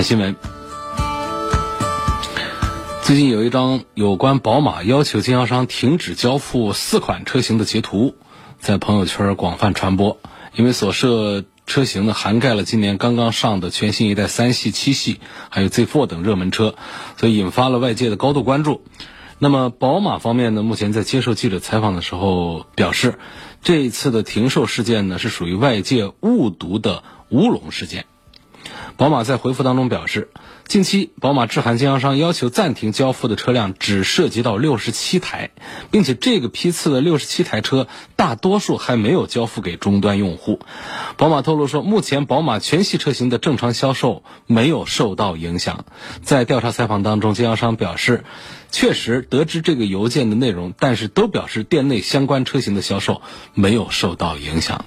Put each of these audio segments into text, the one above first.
看新闻，最近有一张有关宝马要求经销商停止交付四款车型的截图，在朋友圈广泛传播。因为所涉车型呢，涵盖了今年刚刚上的全新一代三系、七系，还有 Z4 等热门车，所以引发了外界的高度关注。那么，宝马方面呢，目前在接受记者采访的时候表示，这一次的停售事件呢，是属于外界误读的乌龙事件。宝马在回复当中表示，近期宝马致函经销商，要求暂停交付的车辆只涉及到六十七台，并且这个批次的六十七台车大多数还没有交付给终端用户。宝马透露说，目前宝马全系车型的正常销售没有受到影响。在调查采访当中，经销商表示，确实得知这个邮件的内容，但是都表示店内相关车型的销售没有受到影响。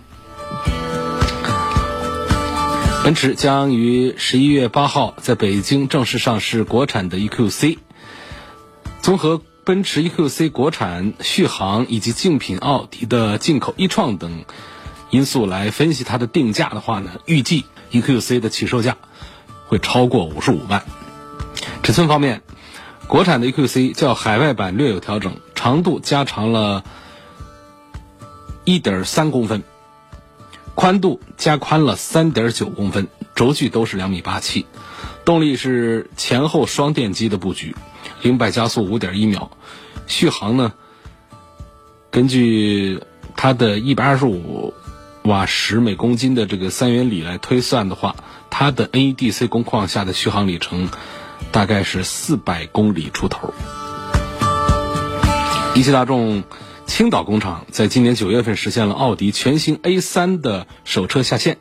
奔驰将于十一月八号在北京正式上市国产的 EQC。综合奔驰 EQC 国产续航以及竞品奥迪的进口 e-tron 等因素来分析它的定价的话呢，预计 EQC 的起售价会超过五十五万。尺寸方面，国产的 EQC 较海外版略有调整，长度加长了一点三公分。宽度加宽了三点九公分，轴距都是两米八七，动力是前后双电机的布局，零百加速五点一秒，续航呢，根据它的一百二十五瓦时每公斤的这个三元里来推算的话，它的 NEDC 工况下的续航里程大概是四百公里出头。一汽大众。青岛工厂在今年九月份实现了奥迪全新 A3 的首车下线，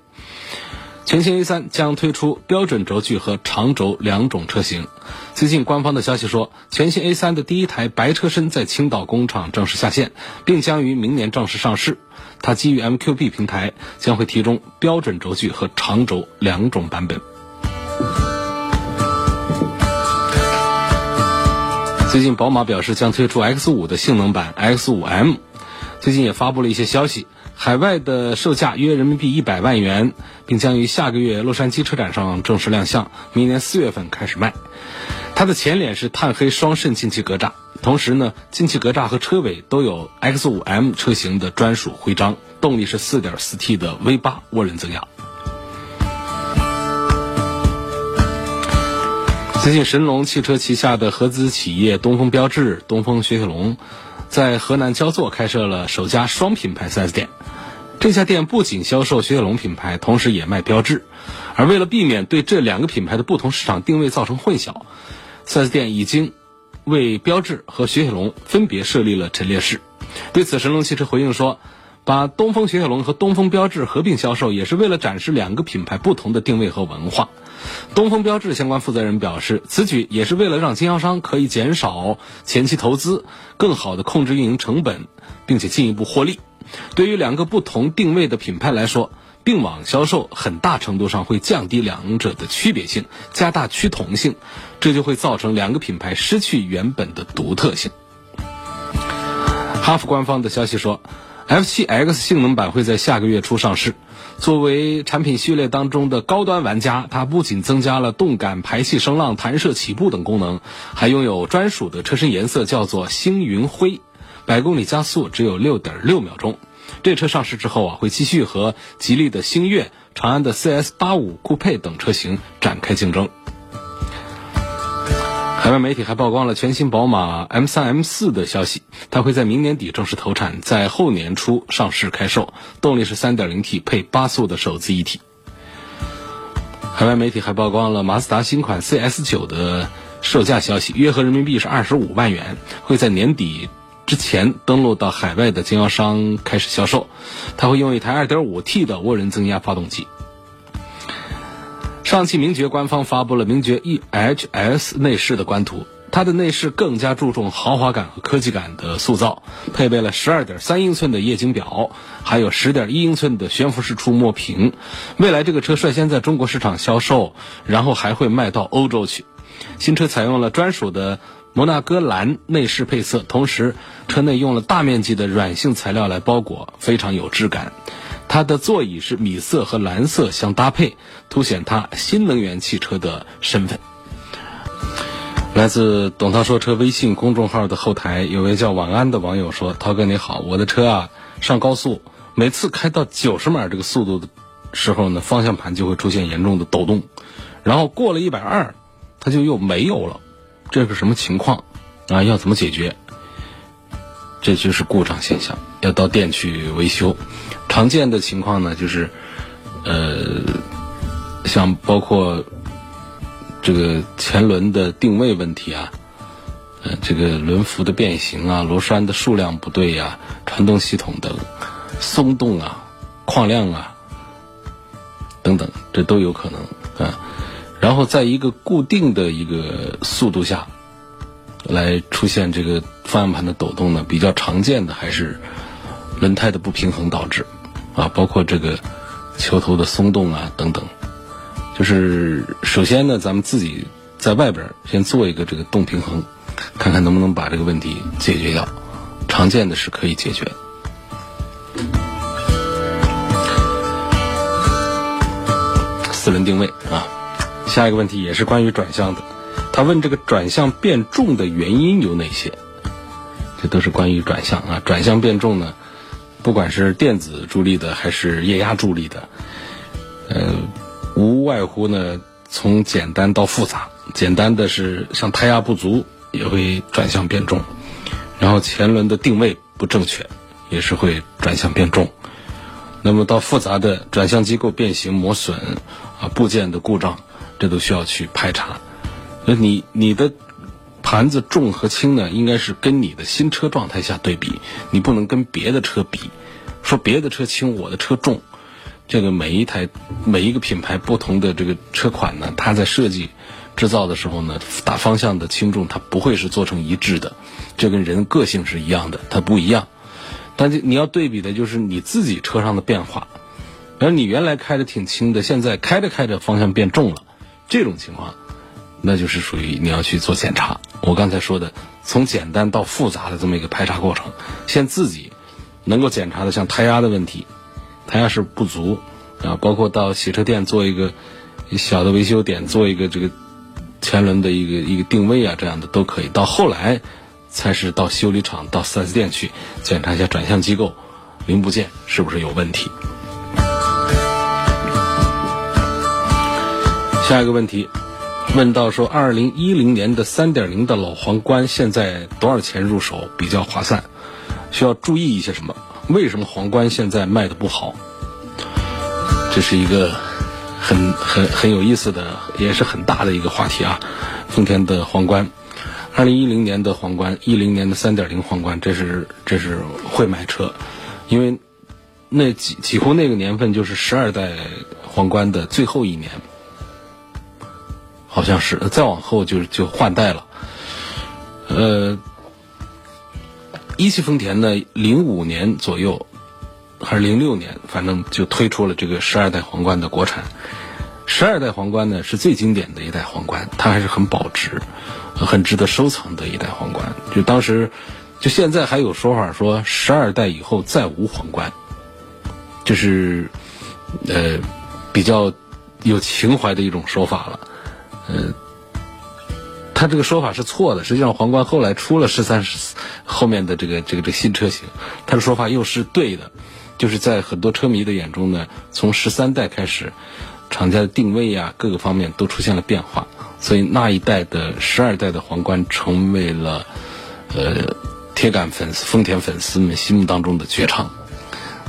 全新 A3 将推出标准轴距和长轴两种车型。最近官方的消息说，全新 A3 的第一台白车身在青岛工厂正式下线，并将于明年正式上市。它基于 MQB 平台，将会提供标准轴距和长轴两种版本。最近，宝马表示将推出 X5 的性能版 X5M。最近也发布了一些消息，海外的售价约人民币一百万元，并将于下个月洛杉矶车展上正式亮相，明年四月份开始卖。它的前脸是碳黑双肾进气格栅，同时呢，进气格栅和车尾都有 X5M 车型的专属徽章。动力是 4.4T 的 V8 涡轮增压。最近，神龙汽车旗下的合资企业东风标致、东风雪铁龙，在河南焦作开设了首家双品牌 4S 店。这家店不仅销售雪铁龙品牌，同时也卖标致。而为了避免对这两个品牌的不同市场定位造成混淆，4S 店已经为标致和雪铁龙分别设立了陈列室。对此，神龙汽车回应说。把东风雪铁龙和东风标致合并销售，也是为了展示两个品牌不同的定位和文化。东风标致相关负责人表示，此举也是为了让经销商可以减少前期投资，更好的控制运营成本，并且进一步获利。对于两个不同定位的品牌来说，并网销售很大程度上会降低两者的区别性，加大趋同性，这就会造成两个品牌失去原本的独特性。哈弗官方的消息说。F7X 性能版会在下个月初上市。作为产品序列当中的高端玩家，它不仅增加了动感排气声浪、弹射起步等功能，还拥有专属的车身颜色，叫做星云灰。百公里加速只有六点六秒钟。这车上市之后啊，会继续和吉利的星越、长安的 CS85 酷配等车型展开竞争。海外媒体还曝光了全新宝马 M3、M4 的消息，它会在明年底正式投产，在后年初上市开售，动力是 3.0T 配八速的手自一体。海外媒体还曝光了马自达新款 CS9 的售价消息，约合人民币是二十五万元，会在年底之前登陆到海外的经销商开始销售，它会用一台 2.5T 的涡轮增压发动机。上汽名爵官方发布了名爵 EHS 内饰的官图，它的内饰更加注重豪华感和科技感的塑造，配备了12.3英寸的液晶表，还有10.1英寸的悬浮式触摸屏。未来这个车率先在中国市场销售，然后还会卖到欧洲去。新车采用了专属的摩纳哥蓝内饰配色，同时车内用了大面积的软性材料来包裹，非常有质感。它的座椅是米色和蓝色相搭配，凸显它新能源汽车的身份。来自“董涛说车”微信公众号的后台，有位叫晚安的网友说：“涛哥你好，我的车啊上高速，每次开到九十码这个速度的时候呢，方向盘就会出现严重的抖动，然后过了一百二，它就又没有了，这是什么情况？啊，要怎么解决？这就是故障现象，要到店去维修。”常见的情况呢，就是，呃，像包括这个前轮的定位问题啊，呃，这个轮辐的变形啊，螺栓的数量不对呀，传动系统的松动啊、矿量啊等等，这都有可能啊。然后在一个固定的一个速度下来出现这个方向盘的抖动呢，比较常见的还是轮胎的不平衡导致。啊，包括这个球头的松动啊等等，就是首先呢，咱们自己在外边先做一个这个动平衡，看看能不能把这个问题解决掉。常见的是可以解决。四轮定位啊，下一个问题也是关于转向的，他问这个转向变重的原因有哪些？这都是关于转向啊，转向变重呢？不管是电子助力的还是液压助力的，呃，无外乎呢从简单到复杂。简单的是像胎压不足也会转向变重，然后前轮的定位不正确也是会转向变重。那么到复杂的转向机构变形磨损啊部件的故障，这都需要去排查。那你你的。盘子重和轻呢，应该是跟你的新车状态下对比，你不能跟别的车比。说别的车轻，我的车重，这个每一台每一个品牌不同的这个车款呢，它在设计制造的时候呢，打方向的轻重它不会是做成一致的，这跟人个性是一样的，它不一样。但是你要对比的就是你自己车上的变化，而你原来开的挺轻的，现在开着开着方向变重了，这种情况。那就是属于你要去做检查。我刚才说的，从简单到复杂的这么一个排查过程，先自己能够检查的，像胎压的问题，胎压是不足啊，包括到洗车店做一个小的维修点，做一个这个前轮的一个一个定位啊，这样的都可以。到后来才是到修理厂、到 4S 店去检查一下转向机构零部件是不是有问题。下一个问题。问到说，二零一零年的三点零的老皇冠现在多少钱入手比较划算？需要注意一些什么？为什么皇冠现在卖的不好？这是一个很很很有意思的，也是很大的一个话题啊。丰田的皇冠，二零一零年的皇冠，一零年的三点零皇冠，这是这是会买车，因为那几几乎那个年份就是十二代皇冠的最后一年。好像是，再往后就就换代了。呃，一汽丰田呢，零五年左右还是零六年，反正就推出了这个十二代皇冠的国产。十二代皇冠呢是最经典的一代皇冠，它还是很保值、很值得收藏的一代皇冠。就当时，就现在还有说法说十二代以后再无皇冠，就是呃比较有情怀的一种说法了。呃，他这个说法是错的。实际上，皇冠后来出了十三、十四后面的这个这个这个新车型，他的说法又是对的。就是在很多车迷的眼中呢，从十三代开始，厂家的定位呀各个方面都出现了变化，所以那一代的十二代的皇冠成为了呃铁杆粉丝、丰田粉丝们心目当中的绝唱。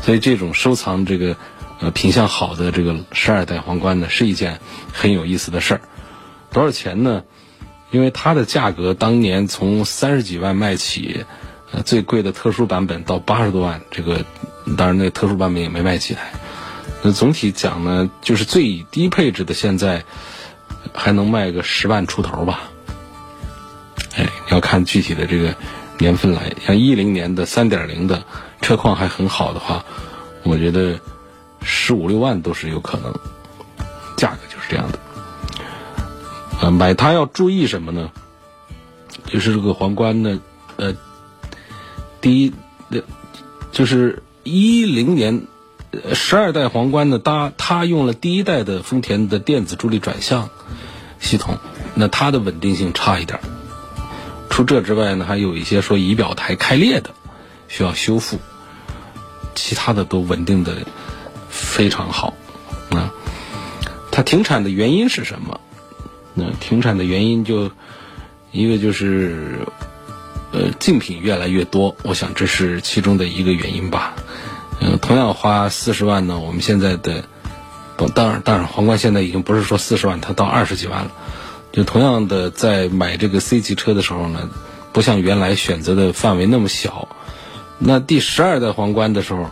所以，这种收藏这个呃品相好的这个十二代皇冠呢，是一件很有意思的事儿。多少钱呢？因为它的价格当年从三十几万卖起，呃，最贵的特殊版本到八十多万，这个当然那特殊版本也没卖几台。那总体讲呢，就是最低配置的现在还能卖个十万出头吧。哎，要看具体的这个年份来，像一零年的三点零的车况还很好的话，我觉得十五六万都是有可能，价格就是这样的。买它要注意什么呢？就是这个皇冠呢，呃，第一，就是一零年十二代皇冠呢，它它用了第一代的丰田的电子助力转向系统，那它的稳定性差一点。除这之外呢，还有一些说仪表台开裂的，需要修复，其他的都稳定的非常好。啊，它停产的原因是什么？那停产的原因就一个就是，呃，竞品越来越多，我想这是其中的一个原因吧。嗯，同样花四十万呢，我们现在的，当然当然，皇冠现在已经不是说四十万，它到二十几万了。就同样的，在买这个 C 级车的时候呢，不像原来选择的范围那么小。那第十二代皇冠的时候，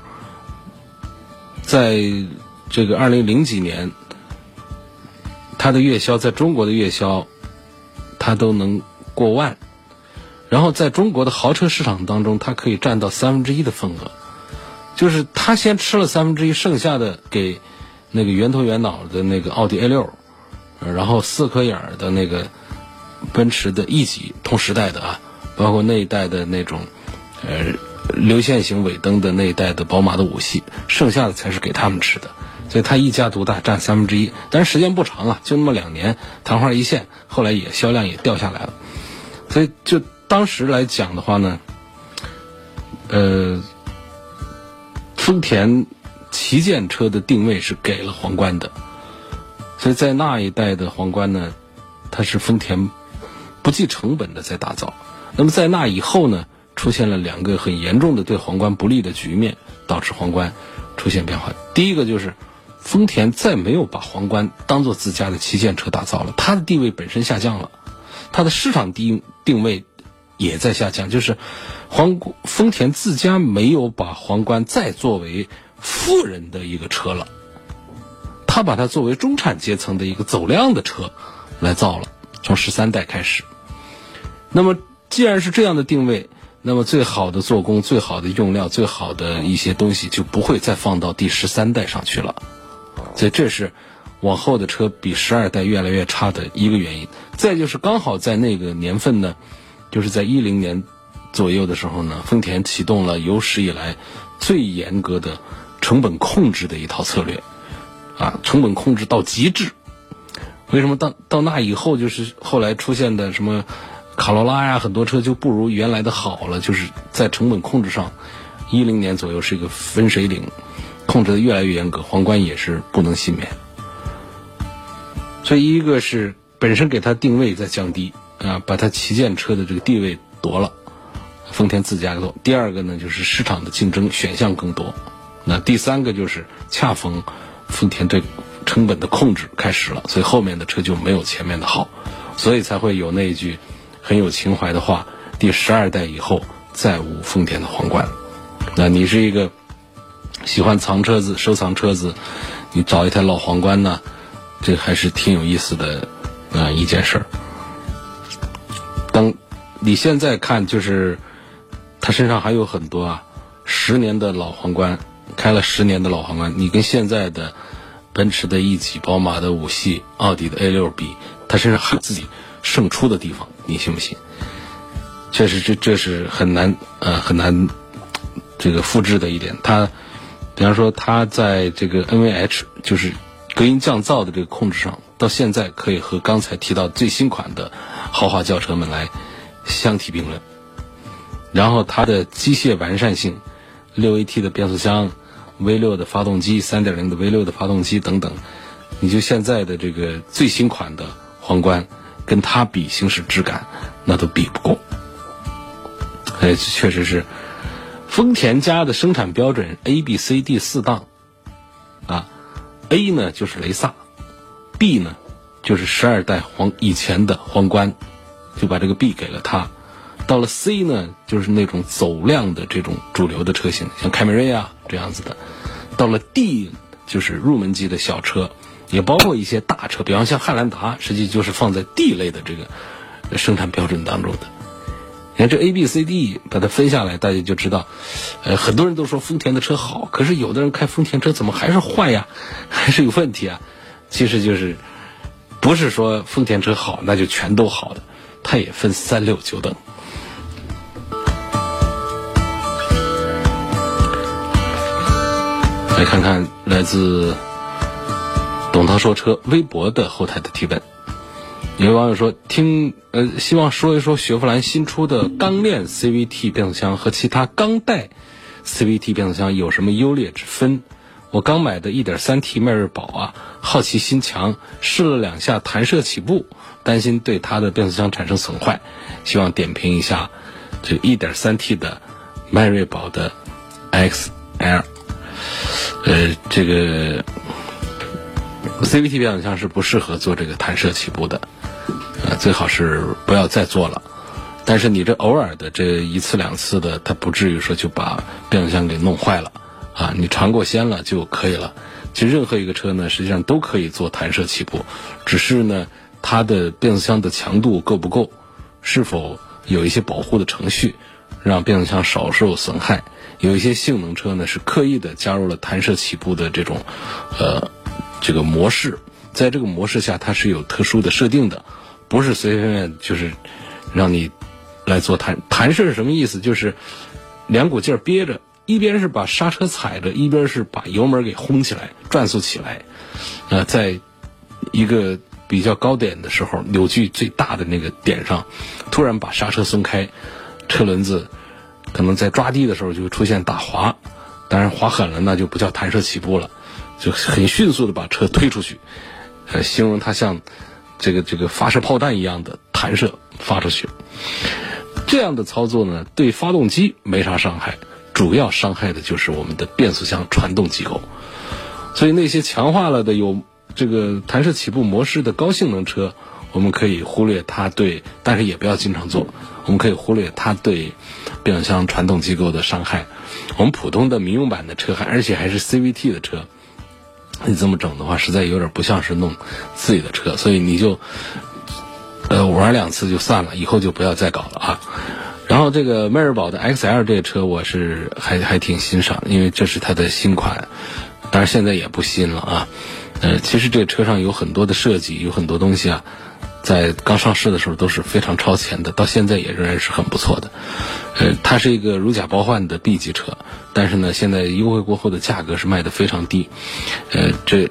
在这个二零零几年，它的月销在中国的月销，它都能过万。然后在中国的豪车市场当中，它可以占到三分之一的份额。就是它先吃了三分之一，剩下的给那个圆头圆脑的那个奥迪 A 六。然后四颗眼儿的那个奔驰的 E 级同时代的啊，包括那一代的那种呃流线型尾灯的那一代的宝马的五系，剩下的才是给他们吃的，所以它一家独大，占三分之一。但是时间不长啊，就那么两年，昙花一现，后来也销量也掉下来了。所以就当时来讲的话呢，呃，丰田旗舰车的定位是给了皇冠的。所以在那一代的皇冠呢，它是丰田不计成本的在打造。那么在那以后呢，出现了两个很严重的对皇冠不利的局面，导致皇冠出现变化。第一个就是丰田再没有把皇冠当做自家的旗舰车打造了，它的地位本身下降了，它的市场定定位也在下降。就是皇丰田自家没有把皇冠再作为富人的一个车了。他把它作为中产阶层的一个走量的车来造了，从十三代开始。那么既然是这样的定位，那么最好的做工、最好的用料、最好的一些东西就不会再放到第十三代上去了。所以这是往后的车比十二代越来越差的一个原因。再就是刚好在那个年份呢，就是在一零年左右的时候呢，丰田启动了有史以来最严格的成本控制的一套策略。啊，成本控制到极致。为什么到到那以后，就是后来出现的什么卡罗拉呀，很多车就不如原来的好了。就是在成本控制上，一零年左右是一个分水岭，控制的越来越严格，皇冠也是不能幸免。所以一个是本身给它定位在降低啊，把它旗舰车的这个地位夺了，丰田自家做。第二个呢，就是市场的竞争选项更多。那第三个就是恰逢。丰田对成本的控制开始了，所以后面的车就没有前面的好，所以才会有那一句很有情怀的话：第十二代以后再无丰田的皇冠。那你是一个喜欢藏车子、收藏车子，你找一台老皇冠呢，这还是挺有意思的啊一件事儿。当你现在看，就是他身上还有很多啊十年的老皇冠。开了十年的老皇冠，你跟现在的奔驰的 E 级、宝马的五系、奥迪的 A 六比，他身上还有自己胜出的地方，你信不信？确实，这这是很难呃很难这个复制的一点。他，比方说，它在这个 NVH 就是隔音降噪的这个控制上，到现在可以和刚才提到最新款的豪华轿车们来相提并论。然后它的机械完善性，六 AT 的变速箱。V 六的发动机，三点零的 V 六的发动机等等，你就现在的这个最新款的皇冠，跟它比行驶质感，那都比不过。哎，确实是，丰田家的生产标准 A、B、C、D 四档，啊，A 呢就是雷萨，B 呢就是十二代皇以前的皇冠，就把这个 B 给了他。到了 C 呢，就是那种走量的这种主流的车型，像凯美瑞啊这样子的。到了 D 就是入门级的小车，也包括一些大车，比方像汉兰达，实际就是放在 D 类的这个生产标准当中的。你看这 A、B、C、D 把它分下来，大家就知道，呃，很多人都说丰田的车好，可是有的人开丰田车怎么还是坏呀，还是有问题啊？其实就是不是说丰田车好那就全都好的，它也分三六九等。来看看来自董涛说车微博的后台的提问。有网友说：“听呃，希望说一说雪佛兰新出的钢链 CVT 变速箱和其他钢带 CVT 变速箱有什么优劣之分？我刚买的 1.3T 迈锐宝啊，好奇心强，试了两下弹射起步，担心对它的变速箱产生损坏，希望点评一下这 1.3T 的迈锐宝的 XL。呃，这个 CVT 变速箱是不适合做这个弹射起步的。”呃，最好是不要再做了。但是你这偶尔的这一次两次的，它不至于说就把变速箱给弄坏了啊。你尝过鲜了就可以了。其实任何一个车呢，实际上都可以做弹射起步，只是呢，它的变速箱的强度够不够，是否有一些保护的程序，让变速箱少受损害。有一些性能车呢，是刻意的加入了弹射起步的这种呃这个模式，在这个模式下，它是有特殊的设定的。不是随随便便就是让你来做弹弹射是什么意思？就是两股劲儿憋着，一边是把刹车踩着，一边是把油门给轰起来，转速起来。呃，在一个比较高点的时候，扭矩最大的那个点上，突然把刹车松开，车轮子可能在抓地的时候就会出现打滑。当然滑狠了，那就不叫弹射起步了，就很迅速的把车推出去。呃，形容它像。这个这个发射炮弹一样的弹射发出去，这样的操作呢，对发动机没啥伤害，主要伤害的就是我们的变速箱传动机构。所以那些强化了的有这个弹射起步模式的高性能车，我们可以忽略它对，但是也不要经常做。我们可以忽略它对变速箱传动机构的伤害。我们普通的民用版的车，还而且还是 CVT 的车。你这么整的话，实在有点不像是弄自己的车，所以你就呃玩两次就算了，以后就不要再搞了啊。然后这个迈锐宝的 XL 这个车，我是还还挺欣赏，因为这是它的新款，当然现在也不新了啊。呃，其实这个车上有很多的设计，有很多东西啊。在刚上市的时候都是非常超前的，到现在也仍然是很不错的。呃，它是一个如假包换的 B 级车，但是呢，现在优惠过后的价格是卖的非常低。呃，这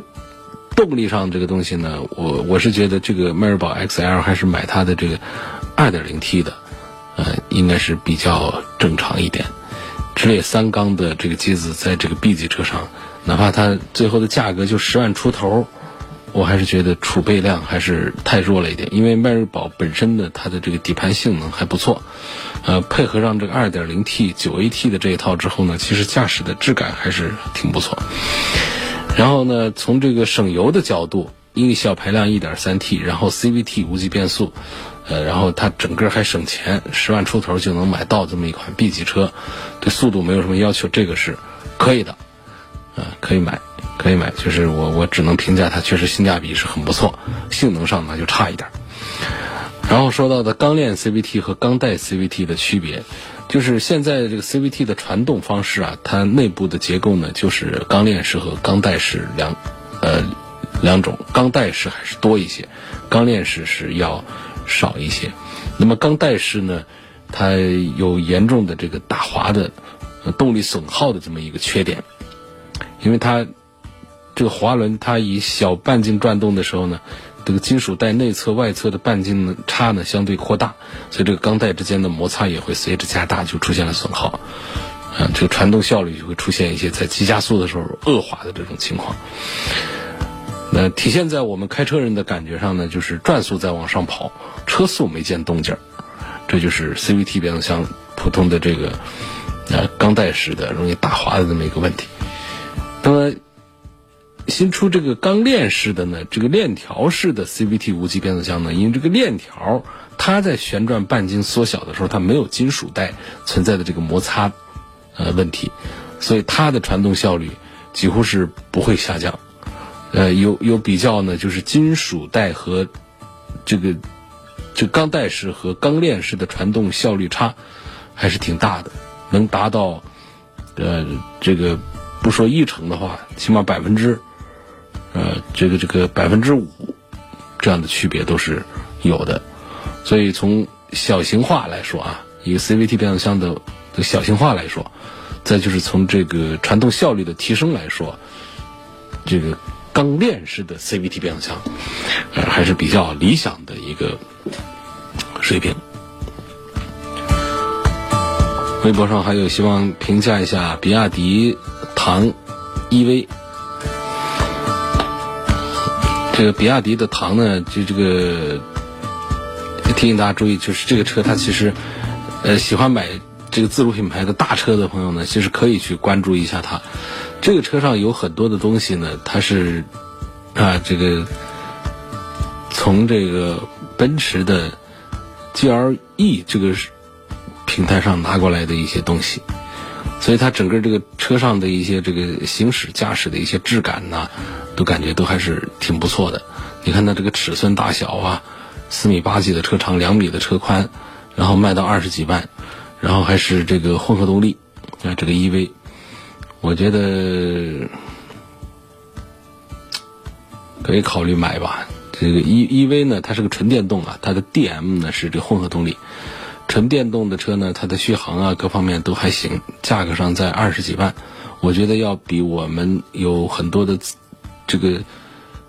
动力上这个东西呢，我我是觉得这个迈锐宝 XL 还是买它的这个 2.0T 的，呃，应该是比较正常一点。直列三缸的这个机子在这个 B 级车上，哪怕它最后的价格就十万出头。我还是觉得储备量还是太弱了一点，因为迈锐宝本身的它的这个底盘性能还不错，呃，配合上这个 2.0T 9AT 的这一套之后呢，其实驾驶的质感还是挺不错。然后呢，从这个省油的角度，因为小排量 1.3T，然后 CVT 无级变速，呃，然后它整个还省钱，十万出头就能买到这么一款 B 级车，对速度没有什么要求，这个是可以的，啊，可以买。可以买，就是我我只能评价它确实性价比是很不错，性能上呢就差一点。然后说到的钢链 CVT 和钢带 CVT 的区别，就是现在这个 CVT 的传动方式啊，它内部的结构呢就是钢链式和钢带式两呃两种，钢带式还是多一些，钢链式是要少一些。那么钢带式呢，它有严重的这个打滑的动力损耗的这么一个缺点，因为它。这个滑轮它以小半径转动的时候呢，这个金属带内侧、外侧的半径呢差呢相对扩大，所以这个钢带之间的摩擦也会随之加大，就出现了损耗。啊，这个传动效率就会出现一些在急加速的时候恶化的这种情况。那体现在我们开车人的感觉上呢，就是转速在往上跑，车速没见动静儿，这就是 CVT 变速箱普通的这个啊钢带式的容易打滑的这么一个问题。那么。新出这个钢链式的呢，这个链条式的 CVT 无级变速箱呢，因为这个链条它在旋转半径缩小的时候，它没有金属带存在的这个摩擦呃问题，所以它的传动效率几乎是不会下降。呃，有有比较呢，就是金属带和这个就钢带式和钢链式的传动效率差还是挺大的，能达到呃这个不说一成的话，起码百分之呃这个这个百分之五这样的区别都是有的。所以从小型化来说啊，一个 CVT 变速箱的的小型化来说，再就是从这个传动效率的提升来说，这个。钢链式的 CVT 变速箱，呃，还是比较理想的一个水平。微博上还有希望评价一下比亚迪唐 EV。这个比亚迪的唐呢，就这个提醒大家注意，就是这个车它其实，呃，喜欢买这个自主品牌的大车的朋友呢，其实可以去关注一下它。这个车上有很多的东西呢，它是啊，这个从这个奔驰的 GLE 这个平台上拿过来的一些东西，所以它整个这个车上的一些这个行驶驾驶的一些质感呐，都感觉都还是挺不错的。你看它这个尺寸大小啊，四米八几的车长，两米的车宽，然后卖到二十几万，然后还是这个混合动力啊，这个 EV。我觉得可以考虑买吧。这个 E E V 呢，它是个纯电动啊，它的 D M 呢是这个混合动力。纯电动的车呢，它的续航啊各方面都还行，价格上在二十几万，我觉得要比我们有很多的这个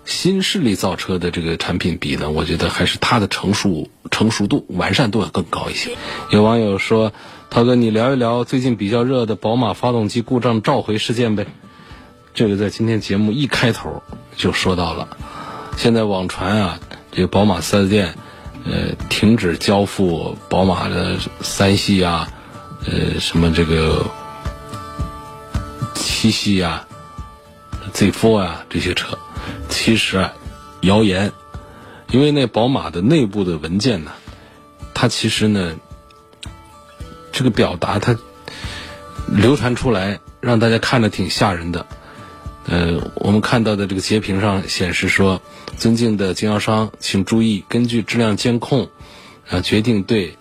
新势力造车的这个产品比呢，我觉得还是它的成熟成熟度、完善度要更高一些。有网友说。涛哥，你聊一聊最近比较热的宝马发动机故障召回事件呗？这个在今天节目一开头就说到了。现在网传啊，这个宝马四 S 店，呃，停止交付宝马的三系啊，呃，什么这个七系啊、Z4 啊这些车，其实啊，谣言，因为那宝马的内部的文件呢，它其实呢。这个表达它流传出来，让大家看着挺吓人的。呃，我们看到的这个截屏上显示说：“尊敬的经销商，请注意，根据质量监控，啊，决定对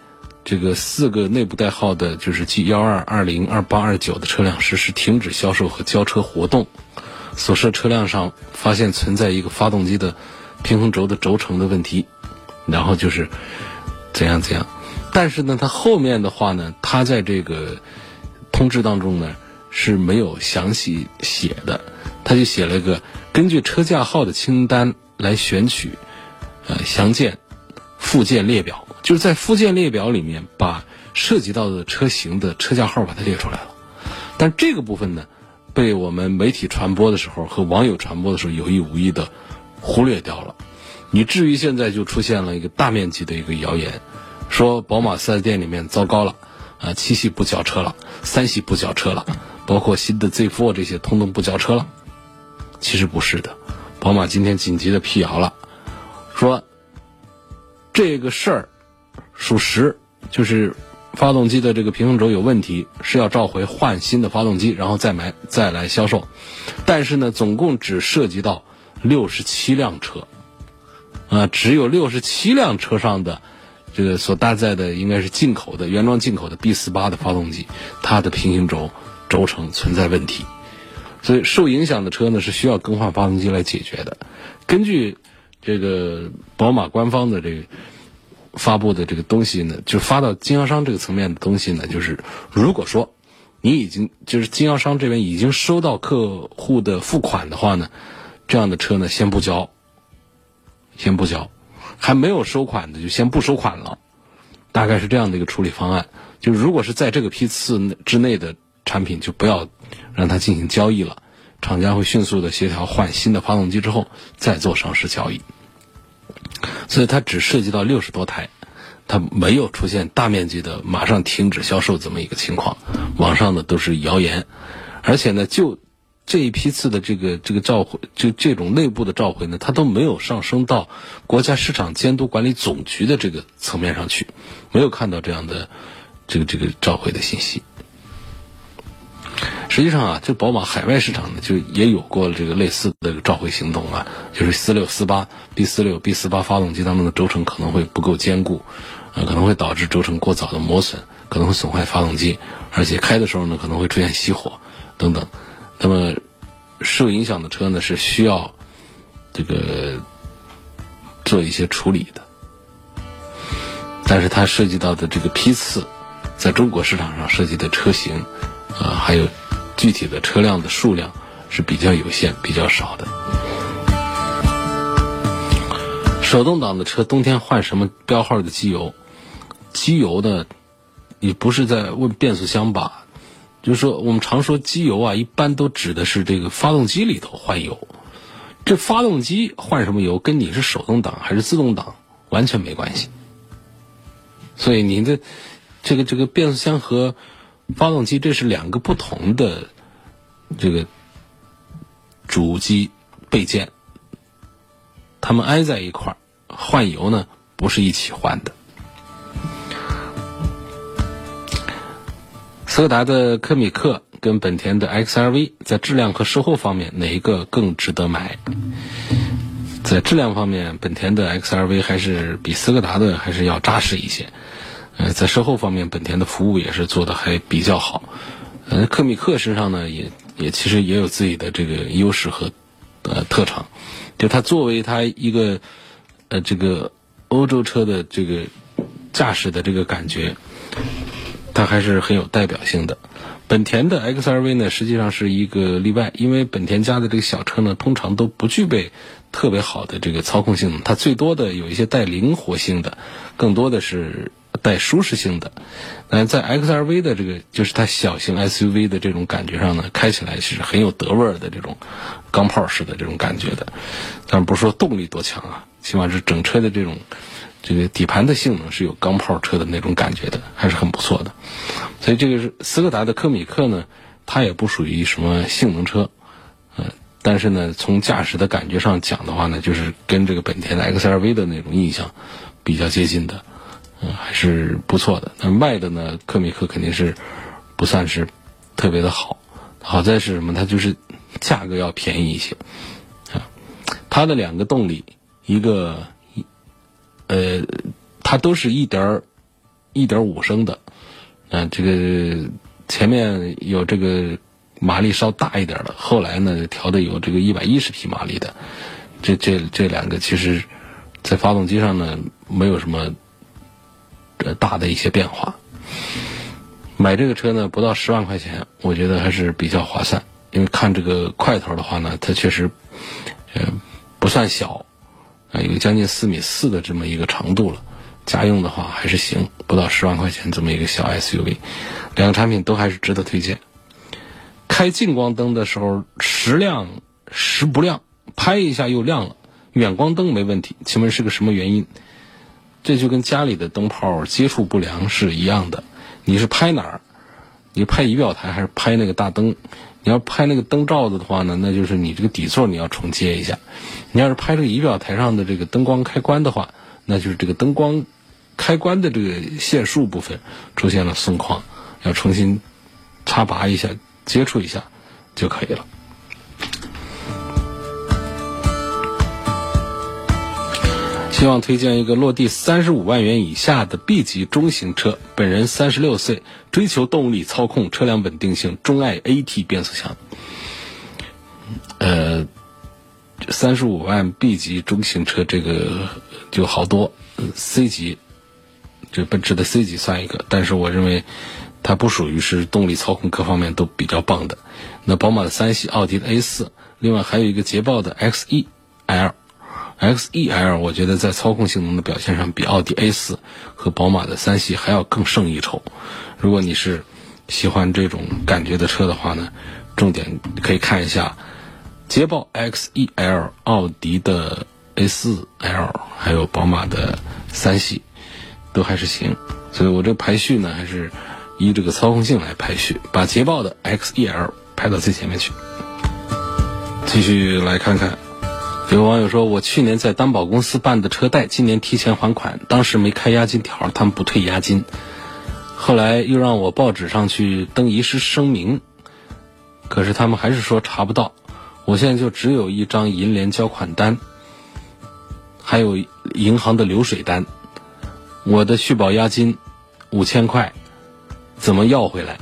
这个四个内部代号的，就是 G 幺二、二零、二八、二九的车辆实施停止销售和交车活动。所涉车辆上发现存在一个发动机的平衡轴的轴承的问题，然后就是怎样怎样。”但是呢，它后面的话呢，它在这个通知当中呢是没有详细写的，他就写了一个根据车架号的清单来选取，呃，详见附件列表，就是在附件列表里面把涉及到的车型的车架号把它列出来了。但这个部分呢，被我们媒体传播的时候和网友传播的时候有意无意的忽略掉了，以至于现在就出现了一个大面积的一个谣言。说宝马四 S 店里面糟糕了，啊，七系不交车了，三系不交车了，包括新的 Z4 这些通通不交车了。其实不是的，宝马今天紧急的辟谣了，说这个事儿属实，就是发动机的这个平衡轴有问题，是要召回换新的发动机，然后再买再来销售。但是呢，总共只涉及到六十七辆车，啊，只有六十七辆车上的。这个所搭载的应该是进口的原装进口的 B 四八的发动机，它的平行轴轴承存在问题，所以受影响的车呢是需要更换发动机来解决的。根据这个宝马官方的这个发布的这个东西呢，就发到经销商这个层面的东西呢，就是如果说你已经就是经销商这边已经收到客户的付款的话呢，这样的车呢先不交，先不交。还没有收款的就先不收款了，大概是这样的一个处理方案。就如果是在这个批次之内的产品，就不要让它进行交易了。厂家会迅速的协调换新的发动机之后再做上市交易。所以它只涉及到六十多台，它没有出现大面积的马上停止销售这么一个情况。网上的都是谣言，而且呢就。这一批次的这个这个召回，就这种内部的召回呢，它都没有上升到国家市场监督管理总局的这个层面上去，没有看到这样的这个这个召回的信息。实际上啊，这宝马海外市场呢，就也有过这个类似的召回行动啊，就是四六、四八、B 四六、B 四八发动机当中的轴承可能会不够坚固，呃，可能会导致轴承过早的磨损，可能会损坏发动机，而且开的时候呢，可能会出现熄火等等。那么受影响的车呢，是需要这个做一些处理的，但是它涉及到的这个批次，在中国市场上涉及的车型。啊，还有具体的车辆的数量是比较有限、比较少的。手动挡的车冬天换什么标号的机油？机油的，你不是在问变速箱吧？就是说，我们常说机油啊，一般都指的是这个发动机里头换油。这发动机换什么油，跟你是手动挡还是自动挡完全没关系。所以，您的这个这个变速箱和发动机这是两个不同的这个主机备件，它们挨在一块儿，换油呢不是一起换的。斯柯达的科米克跟本田的 XRV 在质量和售后方面哪一个更值得买？在质量方面，本田的 XRV 还是比斯柯达的还是要扎实一些。在售后方面，本田的服务也是做的还比较好。呃，科米克身上呢，也也其实也有自己的这个优势和呃特长。就它作为它一个呃这个欧洲车的这个驾驶的这个感觉，它还是很有代表性的。本田的 XRV 呢，实际上是一个例外，因为本田家的这个小车呢，通常都不具备特别好的这个操控性能，它最多的有一些带灵活性的，更多的是。带舒适性的，那在 XRV 的这个就是它小型 SUV 的这种感觉上呢，开起来是很有德味儿的这种钢炮式的这种感觉的，但不是说动力多强啊，起码是整车的这种这个底盘的性能是有钢炮车的那种感觉的，还是很不错的。所以这个是斯柯达的科米克呢，它也不属于什么性能车，嗯，但是呢，从驾驶的感觉上讲的话呢，就是跟这个本田的 XRV 的那种印象比较接近的。嗯，还是不错的。那卖的呢？科米克肯定是不算是特别的好。好在是什么？它就是价格要便宜一些啊。它的两个动力，一个呃，它都是一点一点五升的。嗯，这个前面有这个马力稍大一点的，后来呢调的有这个一百一十匹马力的。这这这两个其实，在发动机上呢没有什么。大的一些变化，买这个车呢不到十万块钱，我觉得还是比较划算。因为看这个块头的话呢，它确实，呃，不算小，啊，有将近四米四的这么一个长度了。家用的话还是行，不到十万块钱这么一个小 SUV，两个产品都还是值得推荐。开近光灯的时候时亮时不亮，拍一下又亮了；远光灯没问题，请问是个什么原因？这就跟家里的灯泡接触不良是一样的，你是拍哪儿？你拍仪表台还是拍那个大灯？你要拍那个灯罩子的话呢，那就是你这个底座你要重接一下。你要是拍这个仪表台上的这个灯光开关的话，那就是这个灯光开关的这个线束部分出现了松旷，要重新插拔一下、接触一下就可以了。希望推荐一个落地三十五万元以下的 B 级中型车。本人三十六岁，追求动力、操控、车辆稳定性，钟爱 AT 变速箱。呃，三十五万 B 级中型车这个就好多，C 级，这奔驰的 C 级算一个，但是我认为它不属于是动力、操控各方面都比较棒的。那宝马的三系、奥迪的 A 四，另外还有一个捷豹的 XE L。X E L，我觉得在操控性能的表现上，比奥迪 A 四和宝马的三系还要更胜一筹。如果你是喜欢这种感觉的车的话呢，重点可以看一下捷豹 X E L、奥迪的 A 四 L，还有宝马的三系，都还是行。所以我这排序呢，还是依这个操控性来排序，把捷豹的 X E L 排到最前面去。继续来看看。有网友说，我去年在担保公司办的车贷，今年提前还款，当时没开押金条，他们不退押金。后来又让我报纸上去登遗失声明，可是他们还是说查不到。我现在就只有一张银联交款单，还有银行的流水单，我的续保押金五千块，怎么要回来？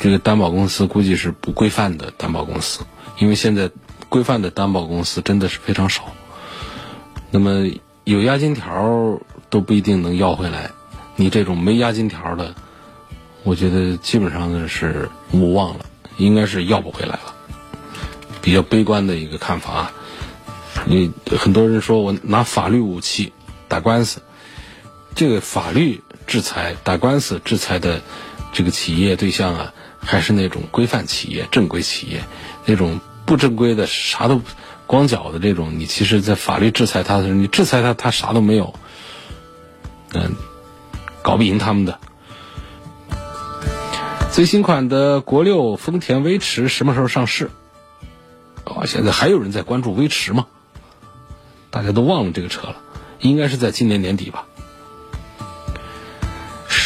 这个担保公司估计是不规范的担保公司，因为现在规范的担保公司真的是非常少。那么有押金条都不一定能要回来，你这种没押金条的，我觉得基本上呢是无望了。应该是要不回来了，比较悲观的一个看法啊。你很多人说我拿法律武器打官司，这个法律制裁打官司制裁的这个企业对象啊，还是那种规范企业、正规企业。那种不正规的、啥都光脚的这种，你其实，在法律制裁他的时候，你制裁他，他啥都没有，嗯，搞不赢他们的。最新款的国六丰田威驰什么时候上市？哦，现在还有人在关注威驰吗？大家都忘了这个车了，应该是在今年年底吧。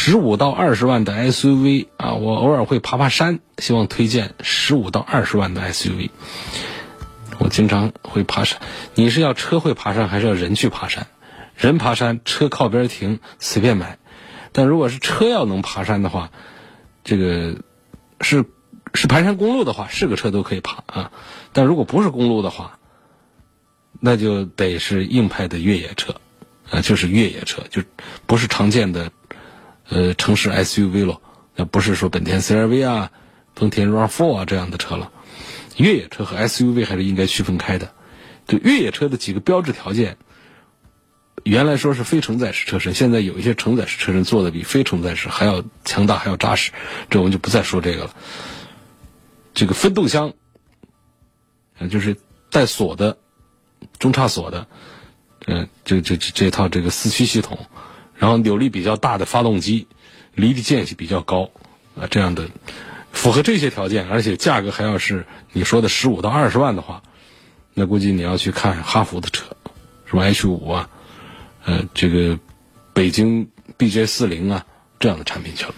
十五到二十万的 SUV 啊，我偶尔会爬爬山，希望推荐十五到二十万的 SUV。我经常会爬山，你是要车会爬山，还是要人去爬山？人爬山，车靠边停，随便买。但如果是车要能爬山的话，这个是是盘山公路的话，是个车都可以爬啊。但如果不是公路的话，那就得是硬派的越野车啊，就是越野车，就不是常见的呃城市 SUV 了。那不是说本田 CR-V 啊、丰田 RAV4 啊这样的车了。越野车和 SUV 还是应该区分开的。就越野车的几个标志条件。原来说是非承载式车身，现在有一些承载式车身做的比非承载式还要强大，还要扎实。这我们就不再说这个了。这个分动箱，就是带锁的、中差锁的，嗯，这这这套这个四驱系统，然后扭力比较大的发动机，离地间隙比较高啊，这样的符合这些条件，而且价格还要是你说的十五到二十万的话，那估计你要去看哈弗的车，什么？H 五啊。呃，这个北京 BJ 四零啊，这样的产品去了。